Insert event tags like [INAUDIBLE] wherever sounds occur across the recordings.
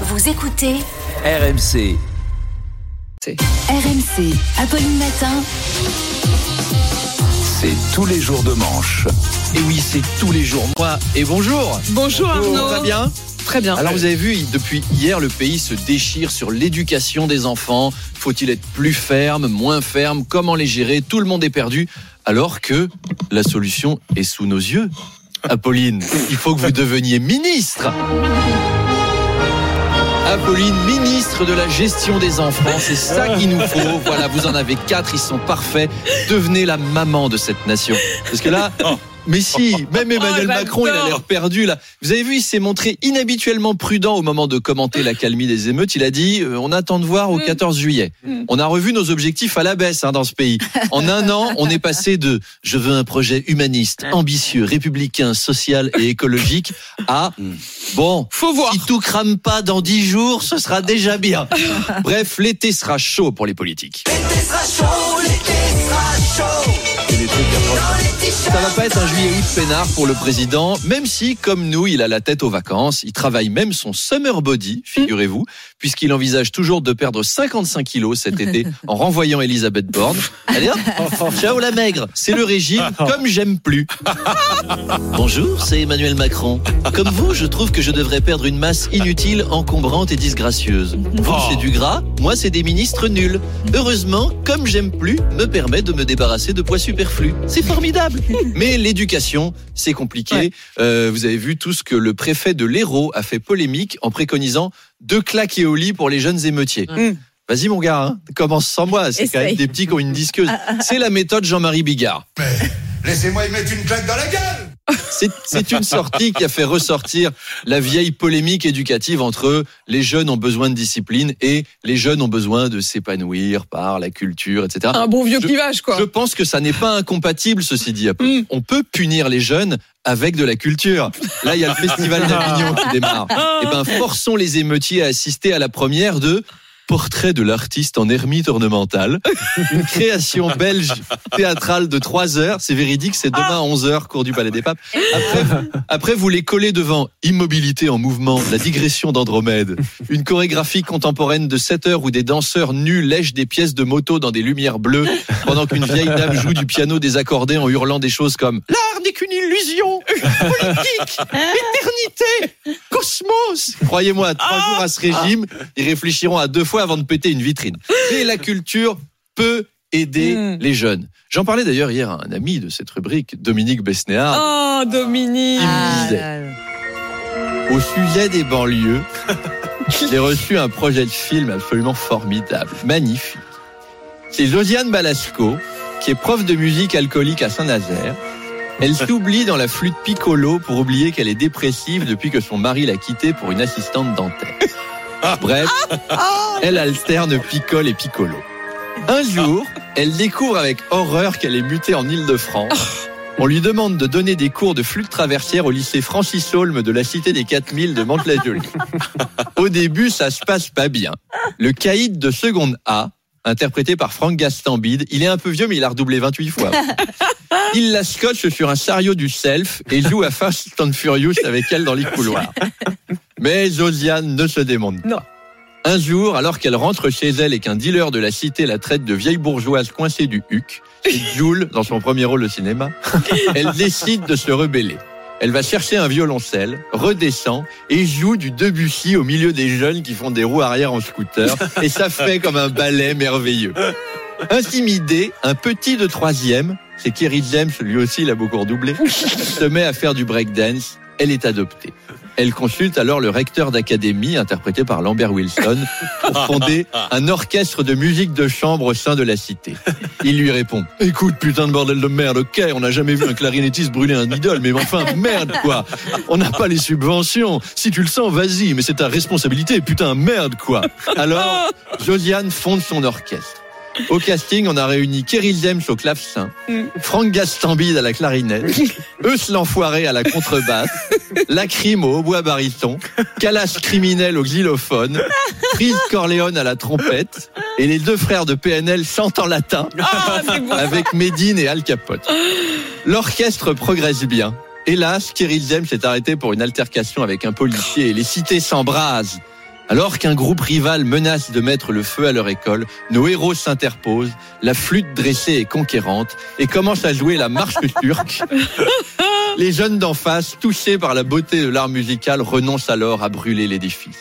Vous écoutez RMC. RMC, Apolline Matin. C'est tous les jours de manche. Et oui, c'est tous les jours. Moi et bonjour. Bonjour Arnaud. Ça va bien Très bien. Alors vous avez vu, depuis hier, le pays se déchire sur l'éducation des enfants. Faut-il être plus ferme, moins ferme? Comment les gérer? Tout le monde est perdu. Alors que la solution est sous nos yeux. Apolline, il faut que vous deveniez ministre. Apolline, ministre de la gestion des enfants, c'est ça qu'il nous faut. Voilà, vous en avez quatre, ils sont parfaits. Devenez la maman de cette nation. Parce que là, mais si, même Emmanuel Oh, Macron, il a l'air perdu là. Vous avez vu, il s'est montré inhabituellement prudent au moment de commenter la calmie des émeutes. Il a dit, euh, on attend de voir au 14 juillet. On a revu nos objectifs à la baisse hein, dans ce pays. En un an, on est passé de je veux un projet humaniste, ambitieux, républicain, social et écologique à bon, Faut voir. si tout crame pas dans dix jours, ce sera déjà bien. Bref, l'été sera chaud pour les politiques. Et les Ça va pas être un juillet août peinard pour le président, même si, comme nous, il a la tête aux vacances. Il travaille même son summer body, figurez-vous, puisqu'il envisage toujours de perdre 55 kilos cet été [LAUGHS] en renvoyant Elisabeth Borne. Allez hop, [LAUGHS] ciao la maigre, c'est le régime [LAUGHS] comme j'aime plus. Bonjour, c'est Emmanuel Macron. Comme vous, je trouve que je devrais perdre une masse inutile, encombrante et disgracieuse. Vous, c'est du gras, moi, c'est des ministres nuls. Heureusement, comme j'aime plus, me permet de me débarrasser de poids superflus. C'est formidable. [LAUGHS] Mais l'éducation, c'est compliqué. Ouais. Euh, vous avez vu tout ce que le préfet de l'Hérault a fait polémique en préconisant deux claques et au lit pour les jeunes émeutiers. Mm. Vas-y mon gars, hein, commence sans moi. C'est quand même des petits qui ont une disqueuse. C'est la méthode Jean-Marie Bigard. Laissez-moi y mettre une claque dans la gueule C'est une sortie qui a fait ressortir la vieille polémique éducative entre les jeunes ont besoin de discipline et les jeunes ont besoin de s'épanouir par la culture, etc. Un bon vieux Je- clivage, quoi. Je pense que ça n'est pas incompatible, ceci dit. Mm. On peut punir les jeunes avec de la culture. Là, il y a le festival d'Avignon qui démarre. Eh ben, forçons les émeutiers à assister à la première de Portrait de l'artiste en ermite ornementale, une création belge théâtrale de 3 heures. C'est véridique, c'est demain à 11 heures, cours du Palais des Papes. Après, vous les collez devant Immobilité en mouvement, la digression d'Andromède, une chorégraphie contemporaine de 7 heures où des danseurs nus lèchent des pièces de moto dans des lumières bleues pendant qu'une vieille dame joue du piano désaccordé en hurlant des choses comme L'art n'est qu'une illusion, politique, éternité, cosmos. Croyez-moi, trois jours à ce régime, ils réfléchiront à deux fois avant de péter une vitrine. Et la culture peut aider Mm. les jeunes. J'en parlais d'ailleurs hier à un ami de cette rubrique, Dominique Besnéard. Oh, Dominique. Il me disait, au sujet des banlieues, [LAUGHS] j'ai reçu un projet de film absolument formidable, magnifique. C'est Josiane Balasco, qui est prof de musique alcoolique à Saint-Nazaire. Elle s'oublie dans la flûte piccolo pour oublier qu'elle est dépressive depuis que son mari l'a quittée pour une assistante dentaire. [LAUGHS] Bref, elle alterne picole et piccolo. Un jour, elle découvre avec horreur qu'elle est mutée en Île-de-France. On lui demande de donner des cours de flûte traversière au lycée Francis Holm de la Cité des 4000 de Mantes-la-Jolie. Au début, ça se passe pas bien. Le caïd de seconde A, interprété par Franck Gastambide, il est un peu vieux mais il a redoublé 28 fois. [LAUGHS] Il la scotche sur un chariot du self et joue à Fast and Furious avec elle dans les couloirs. Mais Josiane ne se démonte Non. pas. Un jour, alors qu'elle rentre chez elle et qu'un dealer de la cité la traite de vieille bourgeoise coincée du huc, Jules, dans son premier rôle au cinéma, [LAUGHS] elle décide de se rebeller. Elle va chercher un violoncelle, redescend et joue du Debussy au milieu des jeunes qui font des roues arrière en scooter. [LAUGHS] Et ça fait comme un ballet merveilleux. Intimidé, un petit de troisième, c'est Kerry James, lui aussi il a beaucoup redoublé, [LAUGHS] se met à faire du breakdance. Elle est adoptée. Elle consulte alors le recteur d'académie, interprété par Lambert Wilson, pour fonder [LAUGHS] un orchestre de musique de chambre au sein de la cité. Il lui répond Écoute, putain de bordel de merde, ok, on n'a jamais vu un clarinettiste brûler un idole, mais enfin, merde quoi On n'a pas les subventions. Si tu le sens, vas-y, mais c'est ta responsabilité, putain, merde quoi Alors, Josiane fonde son orchestre. Au casting, on a réuni Kerry James au clavecin, Franck Gastambide à la clarinette, Eus l'enfoiré à la contrebasse, [LAUGHS] Lacrymo au bois baryton, Calas criminel au xylophone, Prise Corleone à la trompette, et les deux frères de PNL chantent en latin Ah, avec Médine et Al Capote. L'orchestre progresse bien. Hélas, Kerry James s'est arrêté pour une altercation avec un policier et les cités s'embrasent. Alors qu'un groupe rival menace de mettre le feu à leur école, nos héros s'interposent, la flûte dressée est conquérante et commencent à jouer la marche [LAUGHS] turque. [LAUGHS] Les jeunes d'en face, touchés par la beauté de l'art musical, renoncent alors à brûler l'édifice.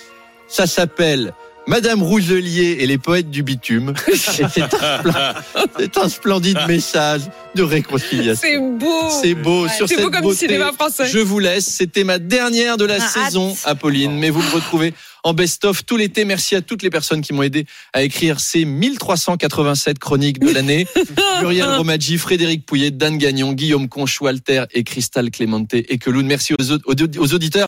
Ça s'appelle Madame Rouselier et les poètes du bitume. [LAUGHS] Et C'est un, splendide message de réconciliation. C'est beau. C'est beau. Sur cette beau comme beauté, cinéma français. je vous laisse. C'était ma dernière de la Ah, saison. Apolline. Mais vous me retrouvez en best-of tout l'été. Merci à toutes les personnes qui m'ont aidé à écrire ces 1387 chroniques de l'année. [LAUGHS] Muriel Romadji, Frédéric Pouillet, Dan Gagnon, Guillaume Conch, Walter et Cristal Clémenté et Keloun. Merci aux auditeurs.